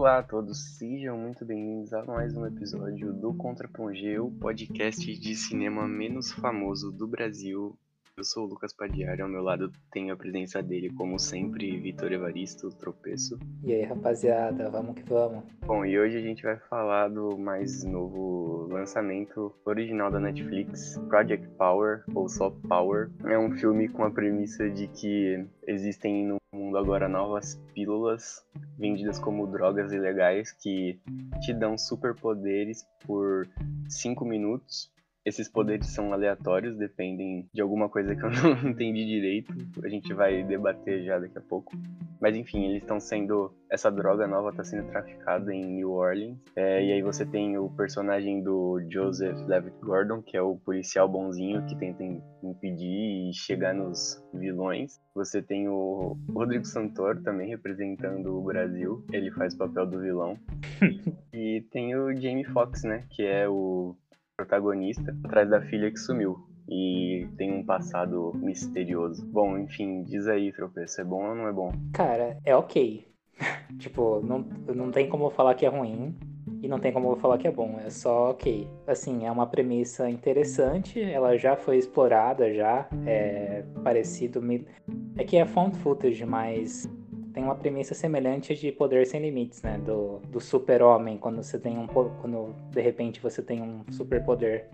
Olá a todos, sejam muito bem-vindos a mais um episódio do Contra Pongeu, podcast de cinema menos famoso do Brasil eu sou o Lucas Padiari, ao meu lado tenho a presença dele, como sempre, Vitor Evaristo, Tropeço. E aí, rapaziada, vamos que vamos. Bom, e hoje a gente vai falar do mais novo lançamento original da Netflix, Project Power, ou só Power. É um filme com a premissa de que existem no mundo agora novas pílulas vendidas como drogas ilegais que te dão superpoderes por 5 minutos esses poderes são aleatórios, dependem de alguma coisa que eu não entendi direito. A gente vai debater já daqui a pouco. Mas enfim, eles estão sendo. Essa droga nova está sendo traficada em New Orleans. É, e aí você tem o personagem do Joseph Levitt Gordon, que é o policial bonzinho que tenta impedir e chegar nos vilões. Você tem o Rodrigo Santoro também representando o Brasil. Ele faz o papel do vilão. e tem o Jamie Foxx, né? Que é o protagonista atrás da filha que sumiu e tem um passado misterioso. Bom, enfim, diz aí, tropeço, é bom ou não é bom? Cara, é ok. tipo, não, não tem como falar que é ruim e não tem como falar que é bom, é só ok. Assim, é uma premissa interessante, ela já foi explorada, já é parecido. É que é found footage, mas tem uma premissa semelhante de poder sem limites, né? Do, do super-homem, quando você tem um. Quando de repente você tem um superpoder.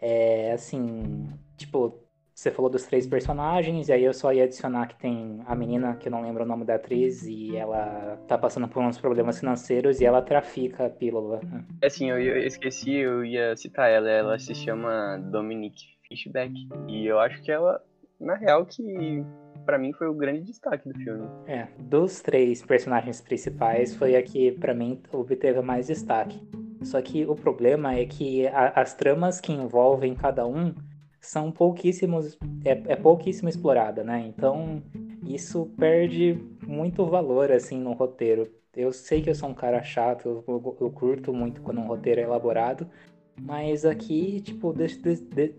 É assim. Tipo, você falou dos três personagens, e aí eu só ia adicionar que tem a menina, que eu não lembro o nome da atriz, e ela tá passando por uns problemas financeiros e ela trafica a pílula. É assim, eu, eu esqueci, eu ia citar ela. Ela se chama Dominique Fishback. E eu acho que ela, na real, que para mim foi o grande destaque do filme. É, dos três personagens principais foi a que para mim obteve mais destaque. Só que o problema é que a, as tramas que envolvem cada um são pouquíssimos é, é pouquíssimo explorada, né? Então isso perde muito valor assim no roteiro. Eu sei que eu sou um cara chato, eu, eu, curto muito quando um roteiro é elaborado, mas aqui, tipo,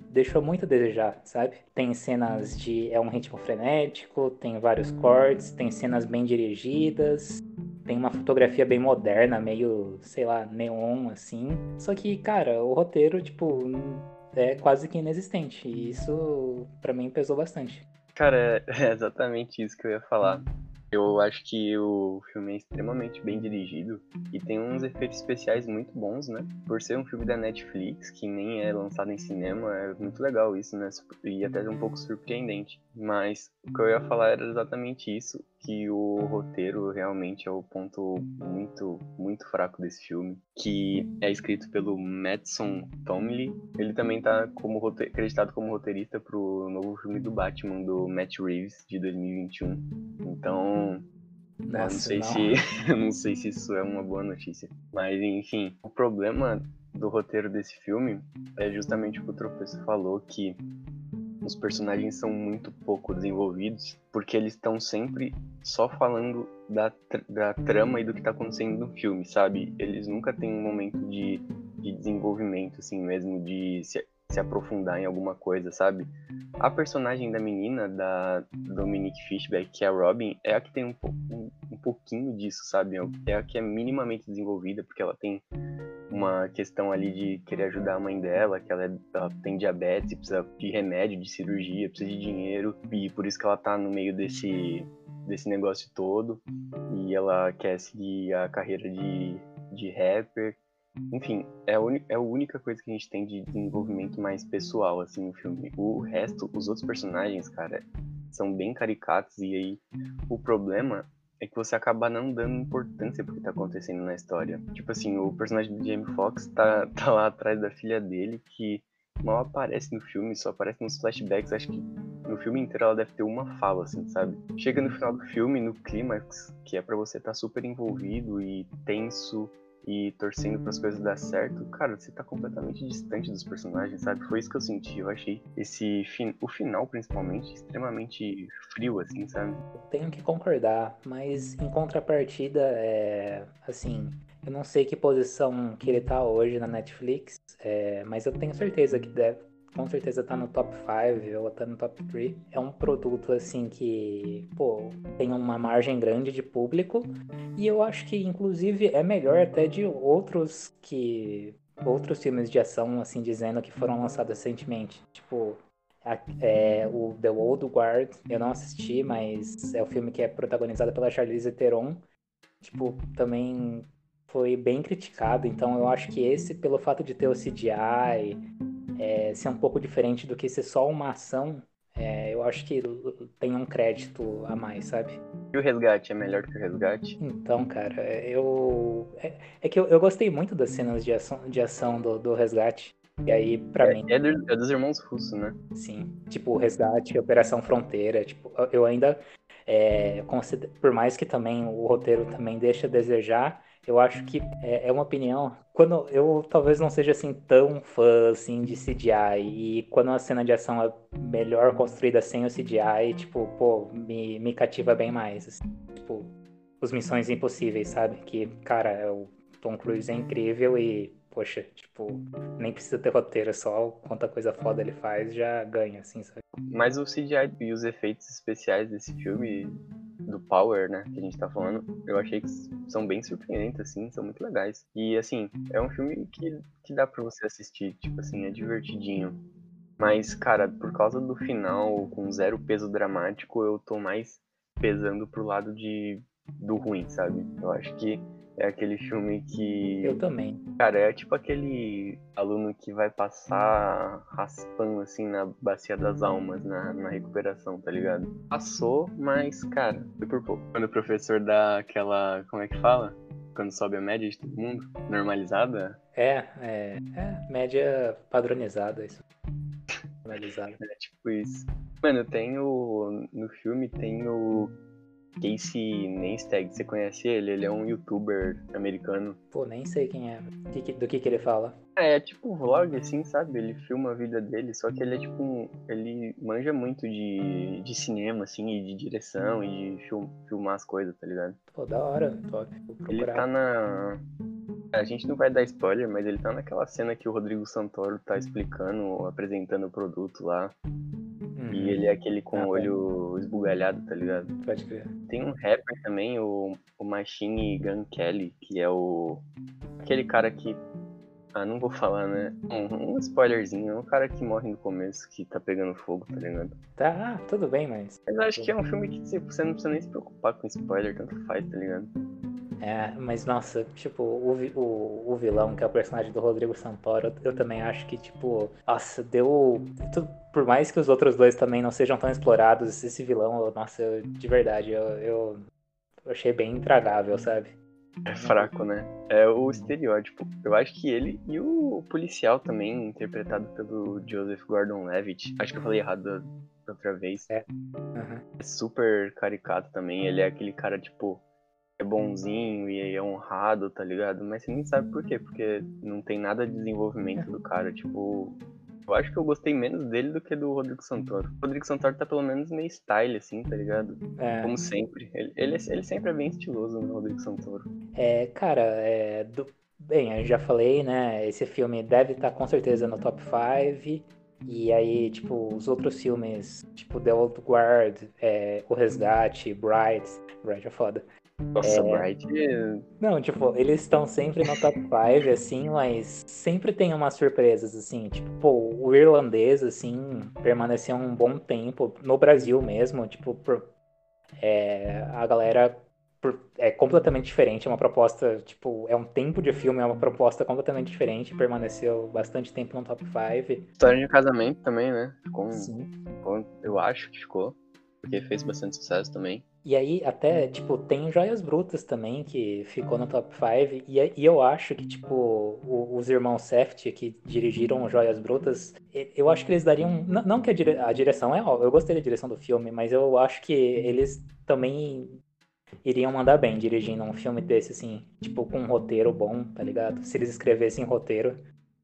deixou muito a desejar, sabe? Tem cenas de. É um ritmo frenético, tem vários cortes, tem cenas bem dirigidas, tem uma fotografia bem moderna, meio, sei lá, neon, assim. Só que, cara, o roteiro, tipo, é quase que inexistente. E isso, para mim, pesou bastante. Cara, é exatamente isso que eu ia falar. Eu acho que o filme é extremamente bem dirigido e tem uns efeitos especiais muito bons, né? Por ser um filme da Netflix, que nem é lançado em cinema, é muito legal isso, né? E até um pouco surpreendente. Mas o que eu ia falar era exatamente isso, que o roteiro realmente é o ponto muito, muito fraco desse filme, que é escrito pelo Madison Tomley. Ele também tá como acreditado como roteirista pro novo filme do Batman, do Matt Reeves, de 2021. Então, Nossa, não sei não. se não sei se isso é uma boa notícia. Mas enfim, o problema do roteiro desse filme é justamente o que o Tropeço falou, que os personagens são muito pouco desenvolvidos, porque eles estão sempre só falando da, da trama e do que tá acontecendo no filme, sabe? Eles nunca têm um momento de, de desenvolvimento, assim mesmo, de se, se aprofundar em alguma coisa, sabe? A personagem da menina, da Dominique Fishback, que é a Robin, é a que tem um, um, um pouquinho disso, sabe? É a que é minimamente desenvolvida, porque ela tem uma questão ali de querer ajudar a mãe dela, que ela, é, ela, tem diabetes, precisa de remédio, de cirurgia, precisa de dinheiro, e por isso que ela tá no meio desse, desse negócio todo, e ela quer seguir a carreira de, de rapper. Enfim, é a, é a única coisa que a gente tem de desenvolvimento mais pessoal, assim, no filme. O resto, os outros personagens, cara, são bem caricatos, e aí o problema é que você acaba não dando importância pro que tá acontecendo na história. Tipo assim, o personagem do Jamie Foxx tá, tá lá atrás da filha dele, que mal aparece no filme, só aparece nos flashbacks. Acho que no filme inteiro ela deve ter uma fala, assim, sabe? Chega no final do filme, no clímax, que é para você estar tá super envolvido e tenso e torcendo para as coisas dar certo, cara, você tá completamente distante dos personagens, sabe? Foi isso que eu senti. Eu achei esse fin o final principalmente extremamente frio assim, sabe? Tenho que concordar, mas em contrapartida é assim, eu não sei que posição que ele tá hoje na Netflix, é, mas eu tenho certeza que deve com certeza tá no top 5 ou tá no top 3. É um produto assim que, pô, tem uma margem grande de público e eu acho que inclusive é melhor até de outros que outros filmes de ação assim dizendo que foram lançados recentemente. Tipo, é, o The Old Guard, eu não assisti, mas é o filme que é protagonizado pela Charlize Theron. Tipo, também foi bem criticado, então eu acho que esse, pelo fato de ter o CGI, é, ser um pouco diferente do que ser só uma ação, é, eu acho que tem um crédito a mais, sabe? E o Resgate é melhor que o Resgate? Então, cara, eu. É, é que eu, eu, gostei muito das cenas de ação, de ação do, do Resgate. E aí, pra é, mim. É, do, é, dos irmãos russos, né? Sim. Tipo, o Resgate, Operação Fronteira. Tipo, eu ainda. É. Por mais que também o roteiro também deixa a desejar, eu acho que é, é, uma opinião. Quando eu talvez não seja assim tão fã assim de CGI e quando a cena de ação é melhor construída sem o CGI, tipo, pô, me, me cativa bem mais. Assim. Tipo, os Missões Impossíveis, sabe? Que, cara, é o Tom Cruise é incrível e, poxa, tipo, nem precisa ter roteiro, só quanta coisa foda ele faz já ganha, assim, sabe? Mas o CGI e os efeitos especiais desse filme do Power, né, que a gente tá falando, eu achei que são bem surpreendentes, assim, são muito legais. E, assim, é um filme que, que dá pra você assistir, tipo assim, é divertidinho. Mas, cara, por causa do final, com zero peso dramático, eu tô mais pesando pro lado de do ruim, sabe? Eu acho que é aquele filme que. Eu também. Cara, é tipo aquele aluno que vai passar raspando assim na bacia das almas, na, na recuperação, tá ligado? Passou, mas, cara, foi por pouco. Quando o professor dá aquela. Como é que fala? Quando sobe a média de todo mundo? Normalizada? É, é. É, média padronizada, isso. Normalizada. é tipo isso. Mano, tem o. No filme tem o Casey Neistat, você conhece ele? Ele é um youtuber americano. Pô, nem sei quem é. Do que, do que, que ele fala? É, é tipo um vlog, assim, sabe? Ele filma a vida dele, só que ele é tipo um, Ele manja muito de, de cinema, assim, e de direção e de film, filmar as coisas, tá ligado? Pô, da hora, top. Ele tá na. A gente não vai dar spoiler, mas ele tá naquela cena que o Rodrigo Santoro tá explicando, apresentando o produto lá. Uhum. E ele é aquele com ah, o olho esbugalhado, tá ligado? Pode crer. Tem um rapper também, o, o Machine Gun Kelly, que é o. aquele cara que. Ah, não vou falar, né? Um, um spoilerzinho, é um cara que morre no começo, que tá pegando fogo, tá ligado? Tá, tudo bem, mas. Mas acho que é um filme que tipo, você não precisa nem se preocupar com spoiler, tanto faz, tá ligado? É, mas nossa, tipo, o, o, o vilão, que é o personagem do Rodrigo Santoro, eu, eu também acho que, tipo, nossa, deu. Por mais que os outros dois também não sejam tão explorados, esse vilão, nossa, eu, de verdade, eu, eu, eu achei bem intragável, sabe? É fraco, né? É o estereótipo. Eu acho que ele e o policial também, interpretado pelo Joseph Gordon-Levitt. Acho que eu falei errado da outra vez. É. Uhum. é super caricato também. Ele é aquele cara, tipo, é bonzinho e é honrado, tá ligado? Mas você nem sabe por quê, porque não tem nada de desenvolvimento do cara, tipo. Eu acho que eu gostei menos dele do que do Rodrigo Santoro. O Rodrigo Santoro tá pelo menos meio style, assim, tá ligado? É. Como sempre. Ele, ele, ele, sempre é bem estiloso, né, Rodrigo Santoro. É, cara, é. Do... Bem, eu já falei, né? Esse filme deve estar tá, com certeza no top 5. E aí, tipo, os outros filmes, tipo The Old Guard, é, O Resgate, Bright. Bright é foda. Nossa, é... Bright. Não, tipo, eles estão sempre no top 5, assim, mas sempre tem umas surpresas, assim. Tipo, pô, o irlandês, assim, permaneceu um bom tempo, no Brasil mesmo, tipo, por, é, a galera por, é completamente diferente, é uma proposta, tipo, é um tempo de filme, é uma proposta completamente diferente, permaneceu bastante tempo no top 5. História de casamento também, né? Ficou, Sim. Ficou, eu acho que ficou, porque fez bastante sucesso também. E aí, até, tipo, tem Joias Brutas também, que ficou no top 5. E, e eu acho que, tipo, o, os irmãos Seft, que dirigiram Joias Brutas, eu acho que eles dariam. Não, não que a, dire, a direção é. Eu gostei da direção do filme, mas eu acho que eles também iriam mandar bem dirigindo um filme desse, assim, tipo, com um roteiro bom, tá ligado? Se eles escrevessem roteiro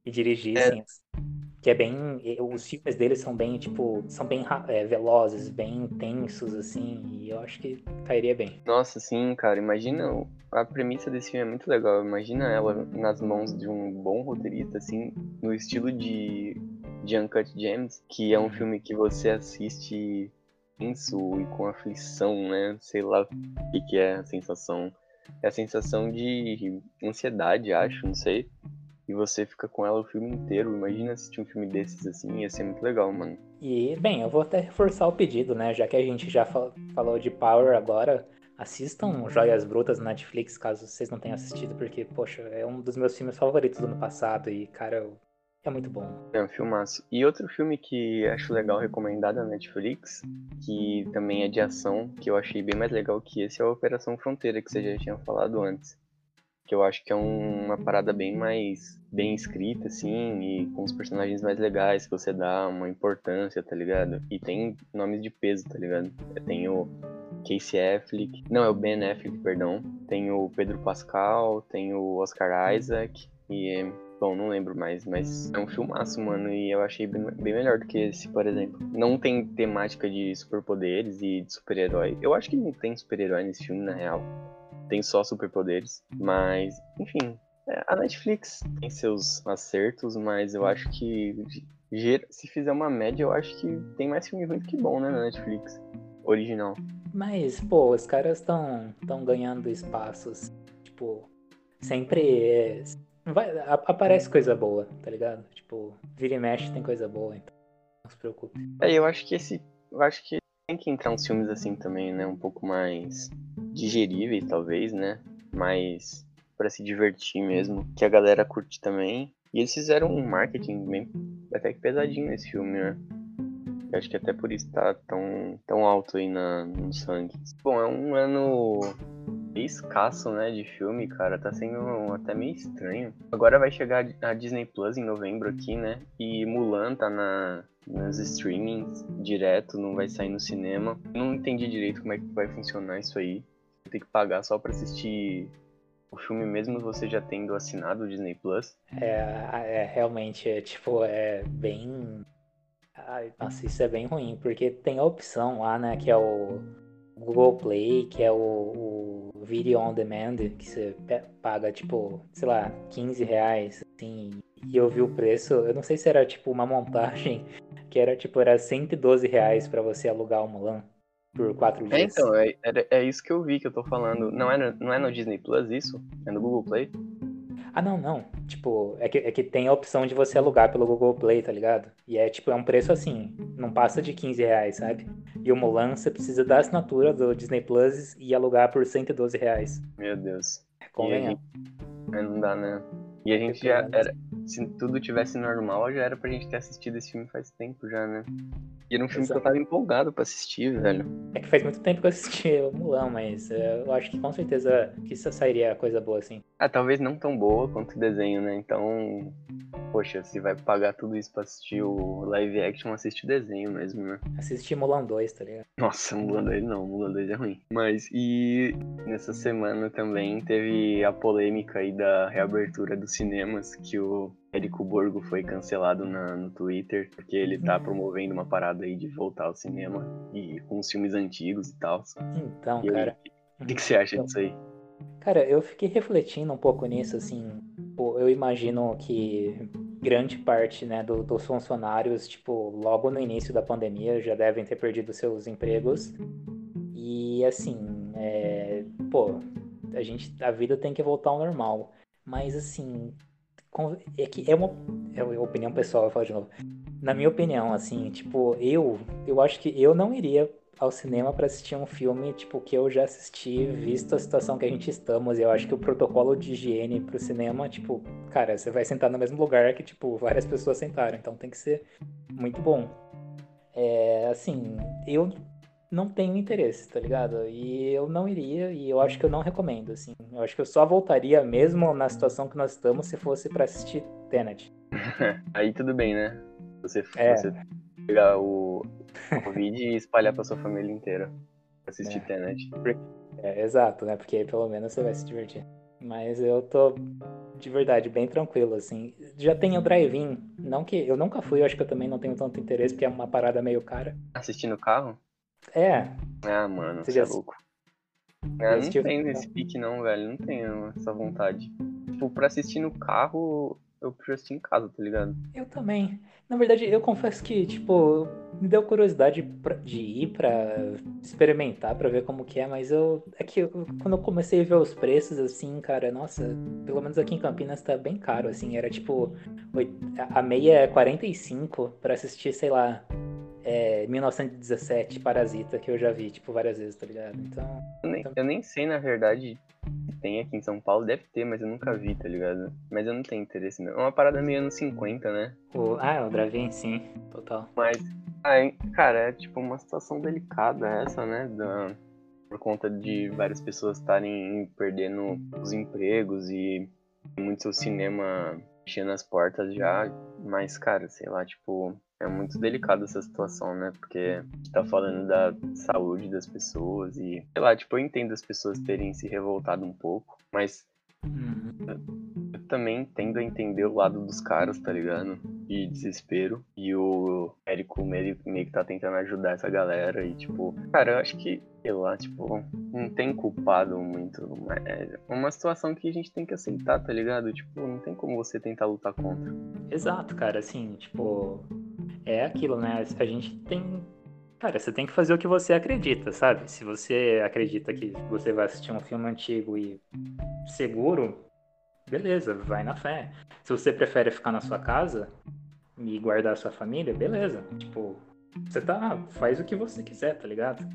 e dirigissem. É que é bem os filmes deles são bem tipo são bem é, velozes bem intensos assim e eu acho que cairia bem nossa sim cara imagina a premissa desse filme é muito legal imagina ela nas mãos de um bom roteirista assim no estilo de de Uncut Gems, que é um filme que você assiste tenso e com aflição, né? Sei lá o que, que é a sensação. É a sensação de ansiedade, acho, não sei. E você fica com ela o filme inteiro. Imagina assistir um filme desses assim, ia ser muito legal, mano. E, bem, eu vou até reforçar o pedido, né? Já que a gente já falou de Power agora, assistam Joias Brutas na Netflix, caso vocês não tenham assistido, porque, poxa, é um dos meus filmes favoritos do ano passado e, cara, é muito bom. É um filmaço. E outro filme que acho legal recomendado na Netflix, que também é de ação, que eu achei bem mais legal que esse, é a Operação Fronteira, que você já tinha falado antes. Que eu acho que é um, uma parada bem mais bem escrita, assim, e com os personagens mais legais, que você dá uma importância, tá ligado? E tem nomes de peso, tá ligado? Tem o Casey Affleck, não, é o Ben Affleck, perdão. Tem o Pedro Pascal, tem o Oscar Isaac, e Bom, não lembro mais, mas é um filmaço, mano, e eu achei bem, bem melhor do que esse, por exemplo. Não tem temática de superpoderes e de super-herói. Eu acho que não tem super-herói nesse filme, na real. Tem só superpoderes, mas, enfim. É, a Netflix tem seus acertos, mas eu acho que se fizer uma média, eu acho que tem mais filme ruim que bom, né, na Netflix. Original. Mas, pô, os caras estão tão ganhando espaços. Tipo, sempre Vai, aparece coisa boa, tá ligado? Tipo, vira e mexe tem coisa boa, então não se preocupe. É, eu acho que esse. Eu acho que tem que entrar uns filmes assim também, né? Um pouco mais digeríveis, talvez, né? Mais para se divertir mesmo, que a galera curte também. E eles fizeram um marketing bem até que pesadinho nesse filme, né? Eu acho que até por isso tá tão, tão alto aí na, no sangue. Bom, é um ano escasso, né, de filme, cara. Tá sendo até meio estranho. Agora vai chegar a Disney Plus em novembro aqui, né? E Mulan tá na, nos streamings direto, não vai sair no cinema. Não entendi direito como é que vai funcionar isso aí. Tem que pagar só pra assistir o filme mesmo você já tendo assinado o Disney Plus. É, é realmente, é, tipo, é bem. Nossa, isso é bem ruim, porque tem a opção lá, né, que é o Google Play, que é o, o Video On Demand, que você paga, tipo, sei lá, 15 reais, assim, e eu vi o preço, eu não sei se era, tipo, uma montagem, que era, tipo, era 112 reais pra você alugar o Mulan por quatro é, dias. É, então, é, é, é isso que eu vi que eu tô falando. Não é, no, não é no Disney Plus isso? É no Google Play? Ah, não, não. Tipo, é que, é que tem a opção de você alugar pelo Google Play, tá ligado? E é tipo, é um preço assim, não passa de 15 reais, sabe? E o Mulan, você precisa da assinatura do Disney Plus e alugar por 112 reais. Meu Deus. Convenha. É, não dá, né? E a gente já era. Se tudo tivesse normal, já era pra gente ter assistido esse filme faz tempo já, né? E era um filme Exato. que eu tava empolgado pra assistir, velho. É que faz muito tempo que eu assisti o Mulan, mas é, eu acho que com certeza que isso sairia coisa boa, assim. Ah, talvez não tão boa quanto o desenho, né? Então, poxa, se vai pagar tudo isso pra assistir o live action, assiste o desenho mesmo, né? Assistir Mulan 2, tá ligado? Nossa, Mulan 2 não, Mulan 2 é ruim. Mas, e nessa semana também teve a polêmica aí da reabertura dos cinemas, que o Érico Borgo foi cancelado na, no Twitter, porque ele tá uhum. promovendo uma parada aí de voltar ao cinema e com os filmes antigos e tal. Então, e cara. O que, que, você acha então, disso aí? Cara, eu fiquei refletindo um pouco nisso, assim. Eu imagino que grande parte né, do, dos funcionários, tipo, logo no início da pandemia, já devem ter perdido seus empregos. E assim, é, pô, a gente, a vida tem que voltar ao normal. Mas assim, é que é uma, é uma opinião pessoal, eu falo de novo. Na minha opinião, assim, tipo, eu, eu acho que eu não iria ao cinema para assistir um filme, tipo, que eu já assisti, visto a situação que a gente estamos. Eu acho que o protocolo de higiene pro cinema, tipo, cara, você vai sentar no mesmo lugar que, tipo, várias pessoas sentaram, então tem que ser muito bom. É, assim, eu não tenho interesse, tá ligado? E eu não iria, e eu acho que eu não recomendo, assim. Eu acho que eu só voltaria mesmo na situação que nós estamos se fosse para assistir Tenet. Aí tudo bem, né? Você, é. você pegar o Covid e espalhar pra sua família inteira. Assistir é. Tenet. É, exato, né? Porque aí pelo menos você vai se divertir. Mas eu tô de verdade bem tranquilo, assim. Já tem o drive-in. Não que eu nunca fui, eu acho que eu também não tenho tanto interesse, porque é uma parada meio cara. Assistindo carro? É. Ah, mano, você, você é louco. Ah, não tenho esse pique não, velho. Não tenho essa vontade. Tipo, pra assistir no carro, eu prefiro assistir em casa, tá ligado? Eu também. Na verdade, eu confesso que, tipo, me deu curiosidade de ir pra experimentar, pra ver como que é, mas eu. É que eu, quando eu comecei a ver os preços, assim, cara, nossa, pelo menos aqui em Campinas tá bem caro, assim. Era tipo. A meia é 45 pra assistir, sei lá, é, 1917, Parasita, que eu já vi, tipo, várias vezes, tá ligado? Então. Eu nem, eu nem sei, na verdade, se tem aqui em São Paulo, deve ter, mas eu nunca vi, tá ligado? Mas eu não tenho interesse, não. É uma parada meio anos 50, né? O, ah, o Dravin, sim, total. Mas, ai, cara, é tipo uma situação delicada essa, né? Da, por conta de várias pessoas estarem perdendo os empregos e muito cinema enchendo as portas já. Mas, cara, sei lá, tipo, é muito delicado essa situação, né? Porque tá falando da saúde das pessoas e, sei lá, tipo, eu entendo as pessoas terem se revoltado um pouco, mas Uhum. eu também tendo a entender o lado dos caras, tá ligado? E desespero. E o Érico meio, meio que tá tentando ajudar essa galera. E, tipo, cara, eu acho que, sei lá, tipo, não tem culpado muito. mas É uma situação que a gente tem que aceitar, tá ligado? Tipo, não tem como você tentar lutar contra. Exato, cara, assim, tipo, é aquilo, né? A gente tem. Cara, você tem que fazer o que você acredita, sabe? Se você acredita que você vai assistir um filme antigo e seguro, beleza, vai na fé. Se você prefere ficar na sua casa e guardar a sua família, beleza. Tipo, você tá. Faz o que você quiser, tá ligado?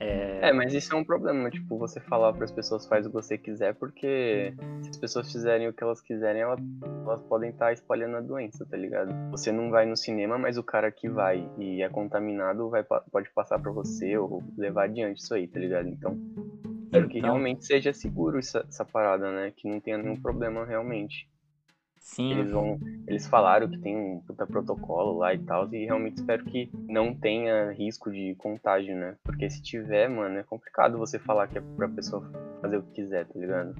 É, É, mas isso é um problema, tipo, você falar para as pessoas faz o que você quiser, porque se as pessoas fizerem o que elas quiserem, elas, elas podem estar espalhando a doença, tá ligado? Você não vai no cinema, mas o cara que vai e é contaminado vai, pode passar para você ou levar adiante isso aí, tá ligado? Então, espero que Então. realmente seja seguro essa, essa parada, né? Que não tenha nenhum problema realmente. Sim. Eles vão. Eles falaram que tem um puta protocolo lá e tal, e realmente espero que não tenha risco de contágio, né? Porque se tiver, mano, é complicado você falar que é pra pessoa fazer o que quiser, tá ligado?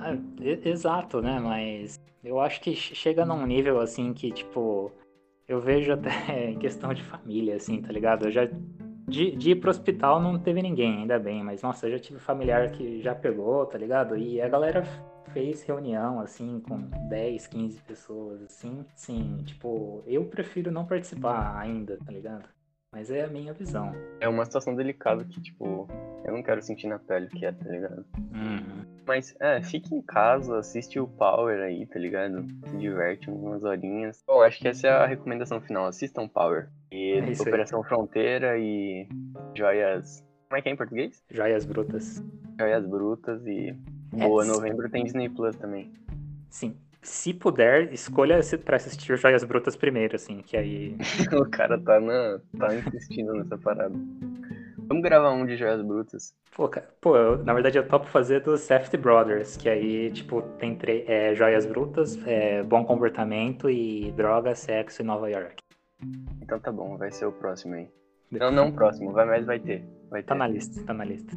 Ah, exato, né? Mas eu acho que che- chega num nível assim que, tipo, eu vejo até em questão de família, assim, tá ligado? Eu já. De, de ir pro hospital não teve ninguém, ainda bem, mas nossa, eu já tive familiar que já pegou, tá ligado? E a galera fez reunião, assim, com 10, 15 pessoas, assim. Sim, tipo, eu prefiro não participar ainda, tá ligado? Mas é a minha visão. É uma situação delicada que, tipo, eu não quero sentir na pele o que é, tá ligado? Uhum. Mas, é, fique em casa, assiste o Power aí, tá ligado? Se diverte umas horinhas. Bom, acho que essa é a recomendação final. Assistam Power. E É isso aí. Operação Fronteira e Joias. Como é que é em português? Joias brutas. Joias Brutas e. É, Boa, novembro tem Disney Plus também. Sim. Se puder, escolha pra assistir Joias Brutas primeiro, assim, que aí. o cara tá, na, tá insistindo nessa parada. Vamos gravar um de Joias Brutas. Pô, cara, pô, eu- na verdade eu topo fazer do Safety Brothers, que aí, tipo, tem tre- é, Joias Brutas, é, Bom Comportamento e Droga, Sexo em Nova York. Então tá bom, vai ser o próximo aí. Não, não o próximo, vai, mas vai ter. Vai ter. Tá na lista, tá na lista.